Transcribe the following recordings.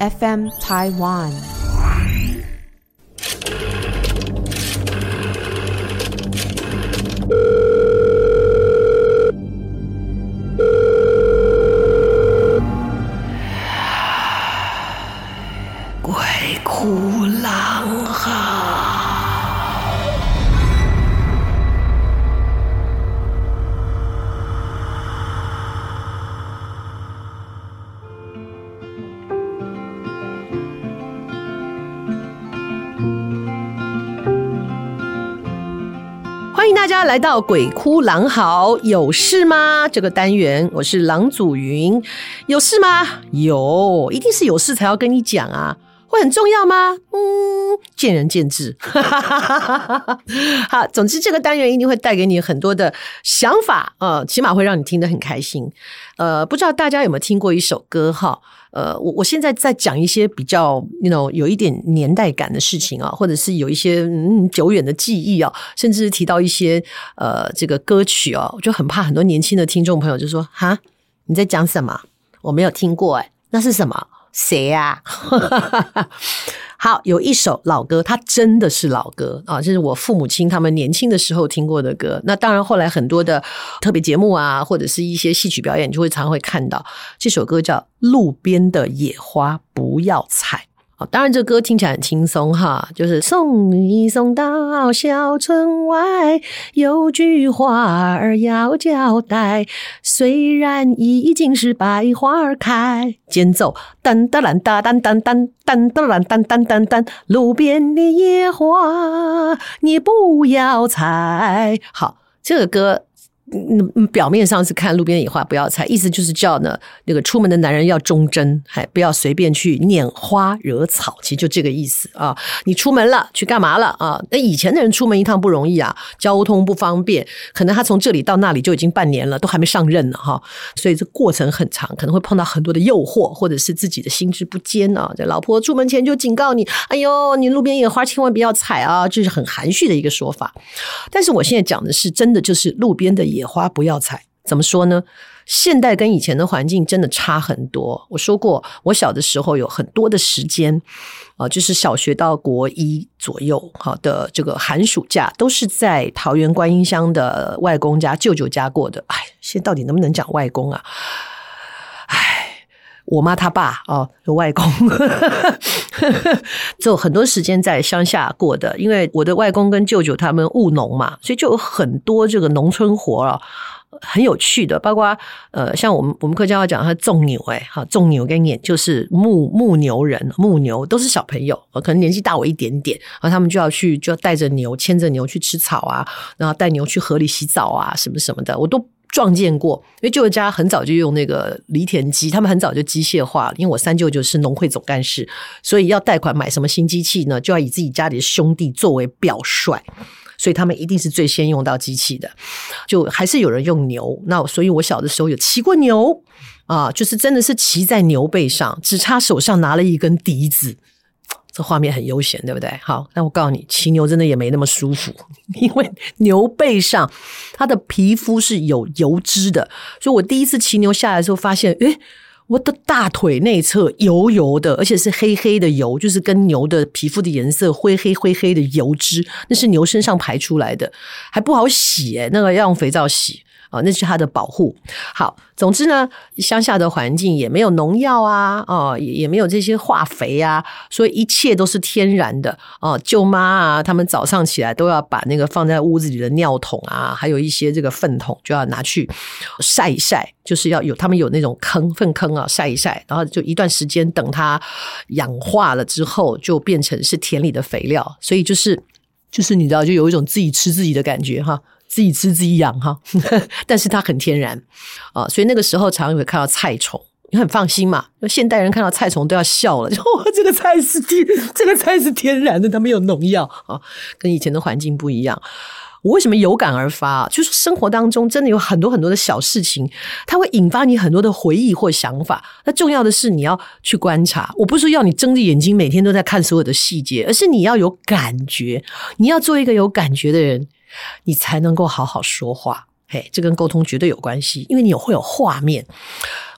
FM Taiwan。欢迎大家来到《鬼哭狼嚎》，有事吗？这个单元，我是狼祖云。有事吗？有，一定是有事才要跟你讲啊。会很重要吗？嗯，见仁见智。好，总之这个单元一定会带给你很多的想法，呃，起码会让你听得很开心。呃，不知道大家有没有听过一首歌哈？呃，我我现在在讲一些比较，you know，有一点年代感的事情啊，或者是有一些嗯久远的记忆啊，甚至提到一些呃这个歌曲啊，我就很怕很多年轻的听众朋友就说哈，你在讲什么？我没有听过诶，那是什么？谁呀、啊？好，有一首老歌，它真的是老歌啊！这是我父母亲他们年轻的时候听过的歌。那当然，后来很多的特别节目啊，或者是一些戏曲表演，就会常常会看到这首歌，叫《路边的野花不要采》。好，当然这歌听起来很轻松哈，就是送你送到小村外，有句话儿要交代，虽然已经是百花开，间奏噔噔噔噔噔噔噔噔噔噔，路边的野花。你不要采，好，这个歌。嗯，表面上是看路边野花不要采，意思就是叫呢那个出门的男人要忠贞，还不要随便去拈花惹草，其实就这个意思啊。你出门了，去干嘛了啊？那以前的人出门一趟不容易啊，交通不方便，可能他从这里到那里就已经半年了，都还没上任呢哈。所以这过程很长，可能会碰到很多的诱惑，或者是自己的心智不坚啊。这老婆出门前就警告你，哎呦，你路边野花千万不要采啊，这是很含蓄的一个说法。但是我现在讲的是真的，就是路边的野。花不要采，怎么说呢？现代跟以前的环境真的差很多。我说过，我小的时候有很多的时间，啊，就是小学到国一左右，好的这个寒暑假都是在桃园观音乡的外公家、舅舅家过的。哎，现在到底能不能讲外公啊？哎，我妈她爸哦，有外公，就很多时间在乡下过的。因为我的外公跟舅舅他们务农嘛，所以就有很多这个农村活啊。很有趣的，包括呃，像我们我们客家话讲，他种牛哎，哈，种牛跟撵就是牧牧牛人，牧牛都是小朋友，可能年纪大我一点点，然后他们就要去，就要带着牛，牵着牛去吃草啊，然后带牛去河里洗澡啊，什么什么的，我都撞见过。因为舅舅家很早就用那个犁田机，他们很早就机械化。因为我三舅舅是农会总干事，所以要贷款买什么新机器呢，就要以自己家里的兄弟作为表率。所以他们一定是最先用到机器的，就还是有人用牛。那所以我小的时候有骑过牛啊，就是真的是骑在牛背上，只差手上拿了一根笛子，这画面很悠闲，对不对？好，那我告诉你，骑牛真的也没那么舒服，因为牛背上它的皮肤是有油脂的，所以我第一次骑牛下来的时候发现，诶我的大腿内侧油油的，而且是黑黑的油，就是跟牛的皮肤的颜色灰黑灰黑的油脂，那是牛身上排出来的，还不好洗，那个要用肥皂洗。哦，那是它的保护。好，总之呢，乡下的环境也没有农药啊，哦，也也没有这些化肥啊，所以一切都是天然的。哦，舅妈啊，他们早上起来都要把那个放在屋子里的尿桶啊，还有一些这个粪桶，就要拿去晒一晒，就是要有他们有那种坑粪坑啊，晒一晒，然后就一段时间等它氧化了之后，就变成是田里的肥料。所以就是就是你知道，就有一种自己吃自己的感觉哈。自己吃自己养哈，但是它很天然啊，所以那个时候常常会看到菜虫，你很放心嘛。现代人看到菜虫都要笑了，就 哇，这个菜是天，这个菜是天然的，它没有农药啊，跟以前的环境不一样。我为什么有感而发？就是生活当中真的有很多很多的小事情，它会引发你很多的回忆或想法。那重要的是你要去观察，我不是说要你睁着眼睛每天都在看所有的细节，而是你要有感觉，你要做一个有感觉的人。你才能够好好说话，嘿，这跟沟通绝对有关系，因为你有会有画面。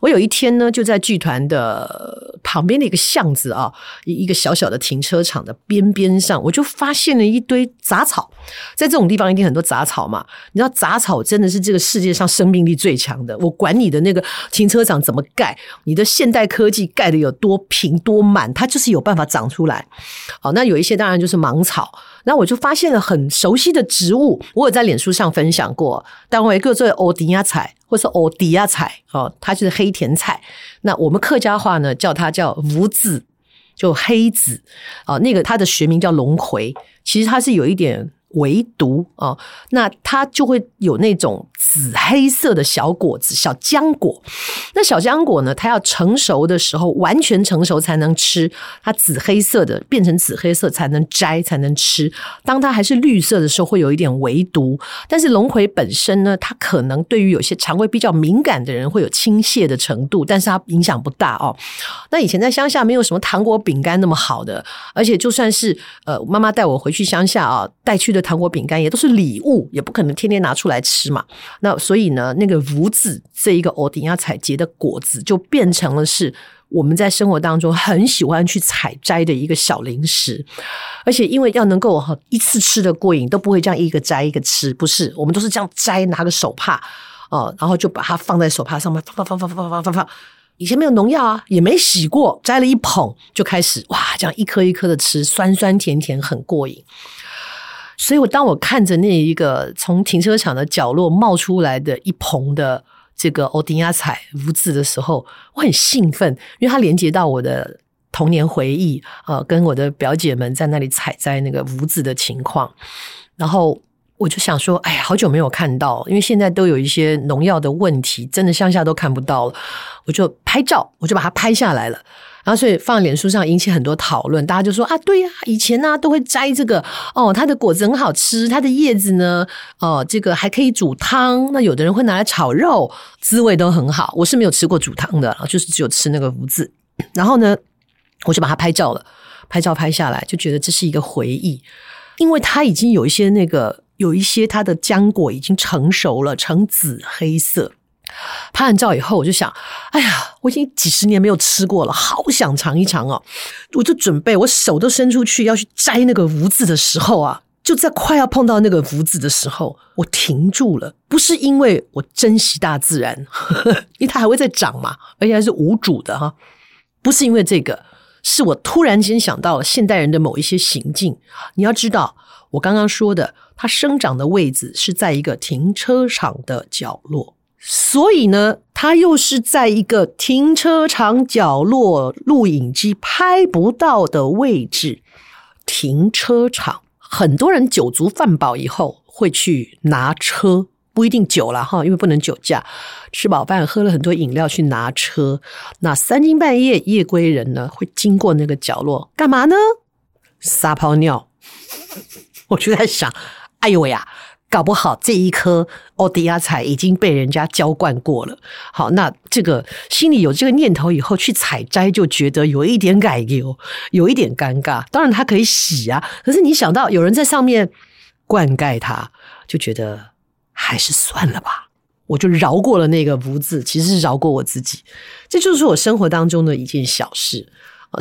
我有一天呢，就在剧团的旁边的一个巷子啊，一个小小的停车场的边边上，我就发现了一堆杂草。在这种地方一定很多杂草嘛，你知道杂草真的是这个世界上生命力最强的。我管你的那个停车场怎么盖，你的现代科技盖的有多平多满，它就是有办法长出来。好，那有一些当然就是芒草。那我就发现了很熟悉的植物，我有在脸书上分享过，单位各做欧迪亚彩，或是欧迪亚菜，哦，它就是黑甜菜。那我们客家话呢，叫它叫无籽，就黑籽，哦，那个它的学名叫龙葵，其实它是有一点。唯独啊，那它就会有那种紫黑色的小果子，小浆果。那小浆果呢，它要成熟的时候，完全成熟才能吃。它紫黑色的变成紫黑色才能摘，才能吃。当它还是绿色的时候，会有一点微毒。但是龙葵本身呢，它可能对于有些肠胃比较敏感的人会有倾泻的程度，但是它影响不大哦。那以前在乡下没有什么糖果饼干那么好的，而且就算是呃妈妈带我回去乡下啊，带去的。糖果饼干也都是礼物，也不可能天天拿出来吃嘛。那所以呢，那个无籽这一个欧迪亚采结的果子，就变成了是我们在生活当中很喜欢去采摘的一个小零食。而且因为要能够一次吃的过瘾，都不会这样一个摘一个吃，不是，我们都是这样摘，拿个手帕哦，然后就把它放在手帕上面，放放放放放放放放。以前没有农药啊，也没洗过，摘了一捧就开始哇，这样一颗一颗的吃，酸酸甜甜，很过瘾。所以，我当我看着那一个从停车场的角落冒出来的一棚的这个欧丁亚彩无籽的时候，我很兴奋，因为它连接到我的童年回忆啊，跟我的表姐们在那里采摘那个无籽的情况。然后我就想说，哎呀，好久没有看到，因为现在都有一些农药的问题，真的乡下都看不到了。我就拍照，我就把它拍下来了。然后，所以放脸书上引起很多讨论，大家就说啊，对呀，以前呢、都会摘这个哦，它的果子很好吃，它的叶子呢，哦，这个还可以煮汤。那有的人会拿来炒肉，滋味都很好。我是没有吃过煮汤的，就是只有吃那个无籽。然后呢，我就把它拍照了，拍照拍下来，就觉得这是一个回忆，因为它已经有一些那个，有一些它的浆果已经成熟了，呈紫黑色。拍完照以后，我就想，哎呀，我已经几十年没有吃过了，好想尝一尝哦！我就准备，我手都伸出去要去摘那个无字的时候啊，就在快要碰到那个无字的时候，我停住了。不是因为我珍惜大自然，呵呵，因为它还会再长嘛，而且还是无主的哈。不是因为这个，是我突然间想到了现代人的某一些行径。你要知道，我刚刚说的，它生长的位置是在一个停车场的角落。所以呢，它又是在一个停车场角落，录影机拍不到的位置。停车场，很多人酒足饭饱以后会去拿车，不一定酒了哈，因为不能酒驾。吃饱饭，喝了很多饮料去拿车，那三更半夜夜归人呢，会经过那个角落干嘛呢？撒泡尿。我就在想，哎呦喂呀！搞不好这一颗欧迪亚菜已经被人家浇灌过了。好，那这个心里有这个念头以后去采摘，就觉得有一点改丢，有一点尴尬。当然它可以洗啊，可是你想到有人在上面灌溉它，就觉得还是算了吧。我就饶过了那个无字，其实是饶过我自己。这就是我生活当中的一件小事。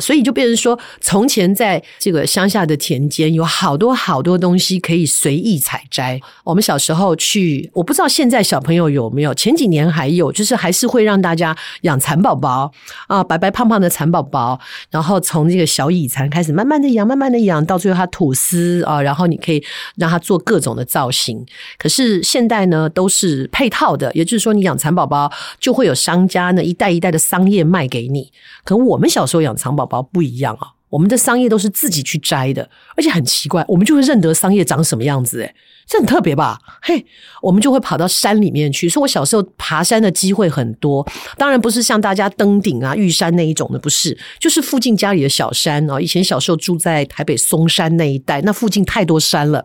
所以就变成说，从前在这个乡下的田间，有好多好多东西可以随意采摘。我们小时候去，我不知道现在小朋友有没有，前几年还有，就是还是会让大家养蚕宝宝啊，白白胖胖的蚕宝宝，然后从这个小蚁蚕开始，慢慢的养，慢慢的养，到最后它吐丝啊，然后你可以让它做各种的造型。可是现代呢，都是配套的，也就是说，你养蚕宝宝就会有商家呢一袋一袋的桑叶卖给你。可能我们小时候养蚕宝宝不一样啊，我们的桑叶都是自己去摘的，而且很奇怪，我们就会认得桑叶长什么样子，诶这很特别吧？嘿，我们就会跑到山里面去。所以我小时候爬山的机会很多，当然不是像大家登顶啊、玉山那一种的，不是，就是附近家里的小山啊。以前小时候住在台北松山那一带，那附近太多山了，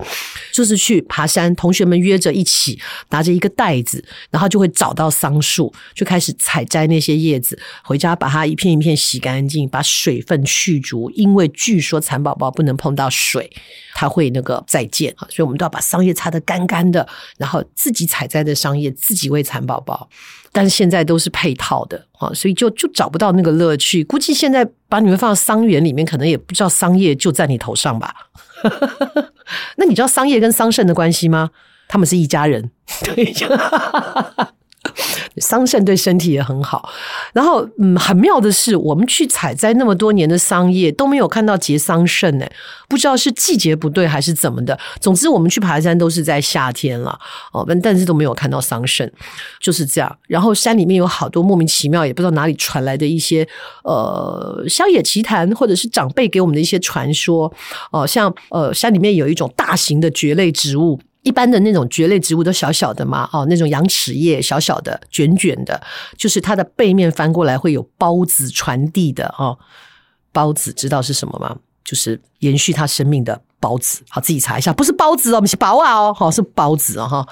就是去爬山。同学们约着一起，拿着一个袋子，然后就会找到桑树，就开始采摘那些叶子，回家把它一片一片洗干净，把水分去除，因为据说蚕宝宝不能碰到水，它会那个再见啊，所以我们都要把桑叶擦得干干的，然后自己采摘的桑叶自己喂蚕宝宝。但是现在都是配套的啊，所以就就找不到那个乐趣。估计现在把你们放到桑园里面，可能也不知道桑叶就在你头上吧。那你知道桑叶跟桑葚的关系吗？他们是一家人。对。桑葚对身体也很好，然后嗯，很妙的是，我们去采摘那么多年的桑叶都没有看到结桑葚呢，不知道是季节不对还是怎么的。总之，我们去爬山都是在夏天了哦，但是都没有看到桑葚，就是这样。然后山里面有好多莫名其妙也不知道哪里传来的一些呃乡野奇谈，或者是长辈给我们的一些传说哦，像呃山里面有一种大型的蕨类植物。一般的那种蕨类植物都小小的嘛，哦，那种羊齿叶小小的、卷卷的，就是它的背面翻过来会有孢子传递的哦。孢子知道是什么吗？就是延续它生命的。孢子，好，自己查一下，不是孢子哦，我们是孢啊哦，好，是孢子哦哈，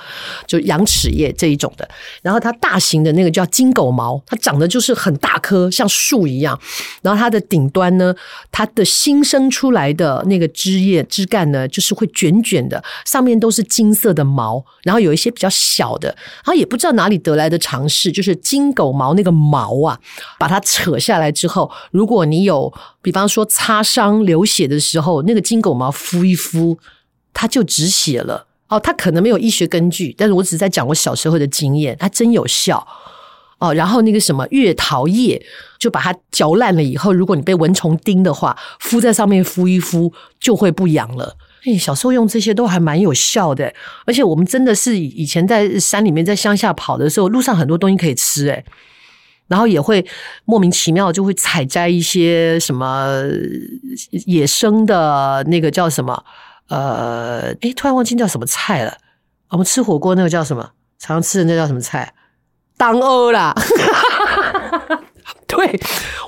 就羊齿叶这一种的。然后它大型的那个叫金狗毛，它长得就是很大棵，像树一样。然后它的顶端呢，它的新生出来的那个枝叶枝干呢，就是会卷卷的，上面都是金色的毛。然后有一些比较小的，然后也不知道哪里得来的常识，就是金狗毛那个毛啊，把它扯下来之后，如果你有，比方说擦伤流血的时候，那个金狗毛敷一敷，它就止血了。哦，它可能没有医学根据，但是我只是在讲我小时候的经验，它真有效。哦，然后那个什么月桃叶，就把它嚼烂了以后，如果你被蚊虫叮的话，敷在上面敷一敷，就会不痒了。哎，小时候用这些都还蛮有效的，而且我们真的是以前在山里面在乡下跑的时候，路上很多东西可以吃，哎。然后也会莫名其妙就会采摘一些什么野生的那个叫什么呃，诶，突然忘记叫什么菜了。我们吃火锅那个叫什么？常常吃的那叫什么菜？当欧啦！对，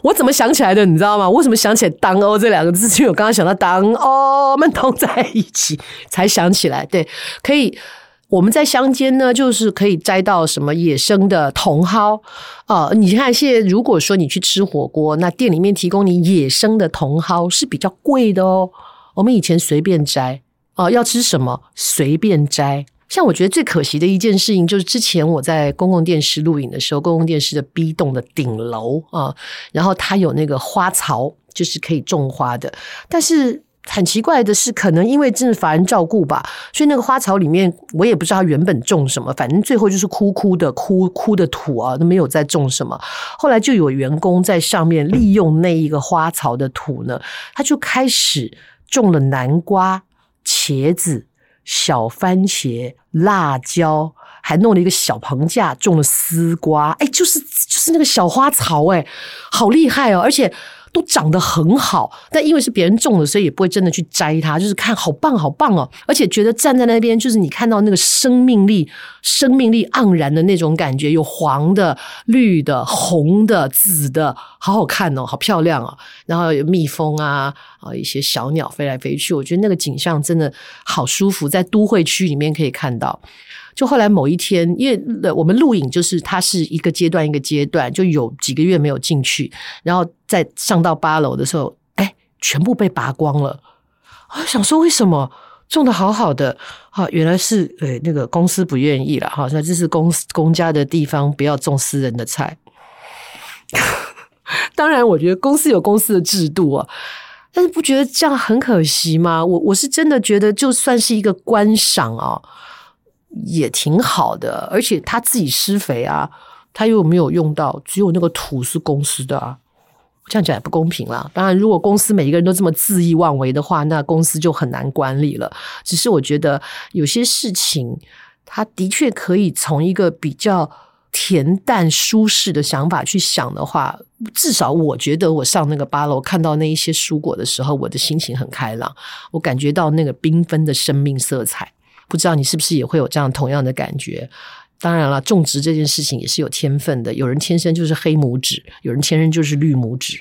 我怎么想起来的？你知道吗？为什么想起来当欧这两个字？因为我刚刚想到当欧们同在一起，才想起来。对，可以。我们在乡间呢，就是可以摘到什么野生的茼蒿啊、你看，现在如果说你去吃火锅，那店里面提供你野生的茼蒿是比较贵的哦。我们以前随便摘啊、要吃什么随便摘。像我觉得最可惜的一件事情，就是之前我在公共电视录影的时候，公共电视的 B 栋的顶楼啊、然后它有那个花槽，就是可以种花的，但是。很奇怪的是，可能因为真的乏人照顾吧，所以那个花槽里面我也不知道它原本种什么，反正最后就是枯枯的枯枯的土啊，都没有再种什么。后来就有员工在上面利用那一个花槽的土呢，他就开始种了南瓜、茄子、小番茄、辣椒，还弄了一个小棚架种了丝瓜。哎，就是就是那个小花槽，哎，好厉害哦，而且。都长得很好，但因为是别人种的，所以也不会真的去摘它。就是看好棒好棒哦，而且觉得站在那边，就是你看到那个生命力、生命力盎然的那种感觉，有黄的、绿的、红的、紫的，好好看哦，好漂亮哦。然后有蜜蜂啊，啊，一些小鸟飞来飞去，我觉得那个景象真的好舒服，在都会区里面可以看到。就后来某一天，因为我们录影，就是它是一个阶段一个阶段，就有几个月没有进去，然后再上到八楼的时候，哎，全部被拔光了。我想说，为什么种得好好的？哈，原来是那个公司不愿意了哈，那这是公公家的地方，不要种私人的菜。当然，我觉得公司有公司的制度啊，但是不觉得这样很可惜吗？我我是真的觉得，就算是一个观赏啊。也挺好的，而且他自己施肥啊，他又没有用到，只有那个土是公司的啊，这样讲也不公平啦。当然，如果公司每一个人都这么恣意妄为的话，那公司就很难管理了。只是我觉得有些事情，他的确可以从一个比较恬淡舒适的想法去想的话，至少我觉得我上那个八楼看到那一些蔬果的时候，我的心情很开朗，我感觉到那个缤纷的生命色彩。不知道你是不是也会有这样同样的感觉？当然了，种植这件事情也是有天分的。有人天生就是黑拇指，有人天生就是绿拇指。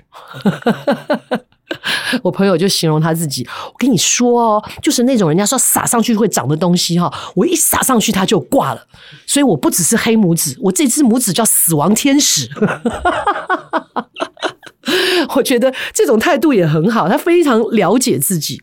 我朋友就形容他自己，我跟你说哦，就是那种人家说撒上去会长的东西哈，我一撒上去它就挂了。所以我不只是黑拇指，我这只拇指叫死亡天使。我觉得这种态度也很好，他非常了解自己。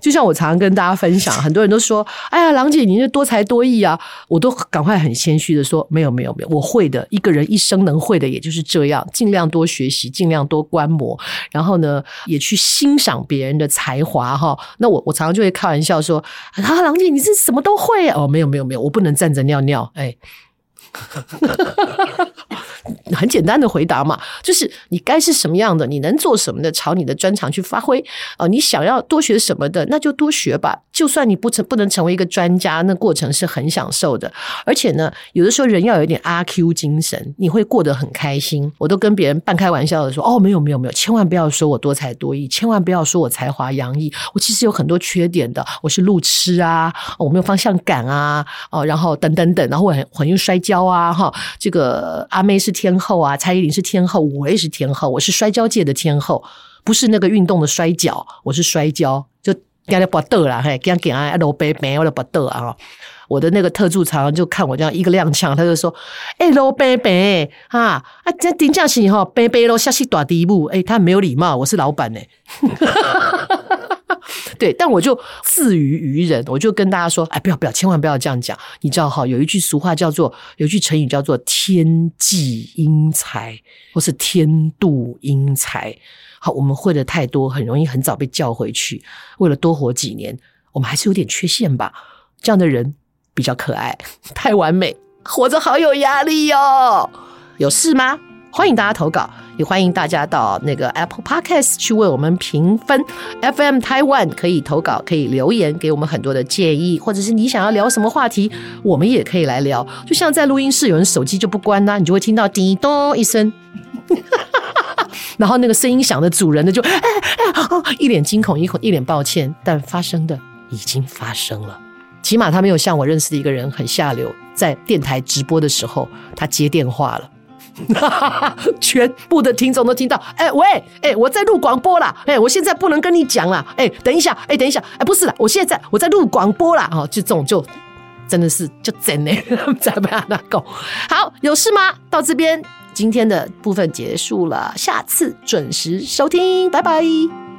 就像我常常跟大家分享，很多人都说：“哎呀，郎姐，你这多才多艺啊！”我都赶快很谦虚的说：“没有，没有，没有，我会的。一个人一生能会的，也就是这样，尽量多学习，尽量多观摩，然后呢，也去欣赏别人的才华哈。那我我常常就会开玩笑说：‘啊，郎姐，你是什么都会啊？’哦，没有，没有，没有，我不能站着尿尿，哎。” 很简单的回答嘛，就是你该是什么样的，你能做什么的，朝你的专长去发挥。呃，你想要多学什么的，那就多学吧。就算你不成不能成为一个专家，那过程是很享受的。而且呢，有的时候人要有一点阿 Q 精神，你会过得很开心。我都跟别人半开玩笑的说：“哦，没有没有没有，千万不要说我多才多艺，千万不要说我才华洋溢。我其实有很多缺点的，我是路痴啊，我没有方向感啊，哦，然后等等等，然后我很很容易摔跤啊，哈，这个阿妹是天后啊，蔡依林是天后，我也是天后，我是摔跤界的天后，不是那个运动的摔跤，我是摔跤，就给他不得了，嘿，给他给他罗贝贝，我都不得啊！我的那个特助常常就看我这样一个踉跄，他就说：“哎，罗贝贝啊啊，这顶架是哈，贝贝罗下去打第一步，哎，他没有礼貌，我是老板呢。” 对，但我就自娱于人，我就跟大家说：“哎，不要不要，千万不要这样讲。你知道哈，有一句俗话叫做，有一句成语叫做‘天妒英才’或是‘天妒英才’。好，我们会的太多，很容易很早被叫回去。为了多活几年，我们还是有点缺陷吧。这样的人比较可爱，太完美，活着好有压力哟。有事吗？欢迎大家投稿。”也欢迎大家到那个 Apple Podcast 去为我们评分，FM Taiwan 可以投稿，可以留言给我们很多的建议，或者是你想要聊什么话题，我们也可以来聊。就像在录音室，有人手机就不关呐、你就会听到滴咚一声，然后那个声音响的主人呢就哎哎哦，一脸惊恐，一一脸抱歉，但发生的已经发生了。起码他没有像我认识的一个人很下流，在电台直播的时候他接电话了。全部的听众都听到，哎、欸、喂，哎、欸、我在录广播啦，哎、欸、我现在不能跟你讲啦，哎、欸、等一下，哎、欸、等一下，哎、欸、不是啦，我现在我在录广播啦，哦就这种就真的是就真的再不要那够好，有事吗？到这边今天的部分结束了，下次准时收听，拜拜。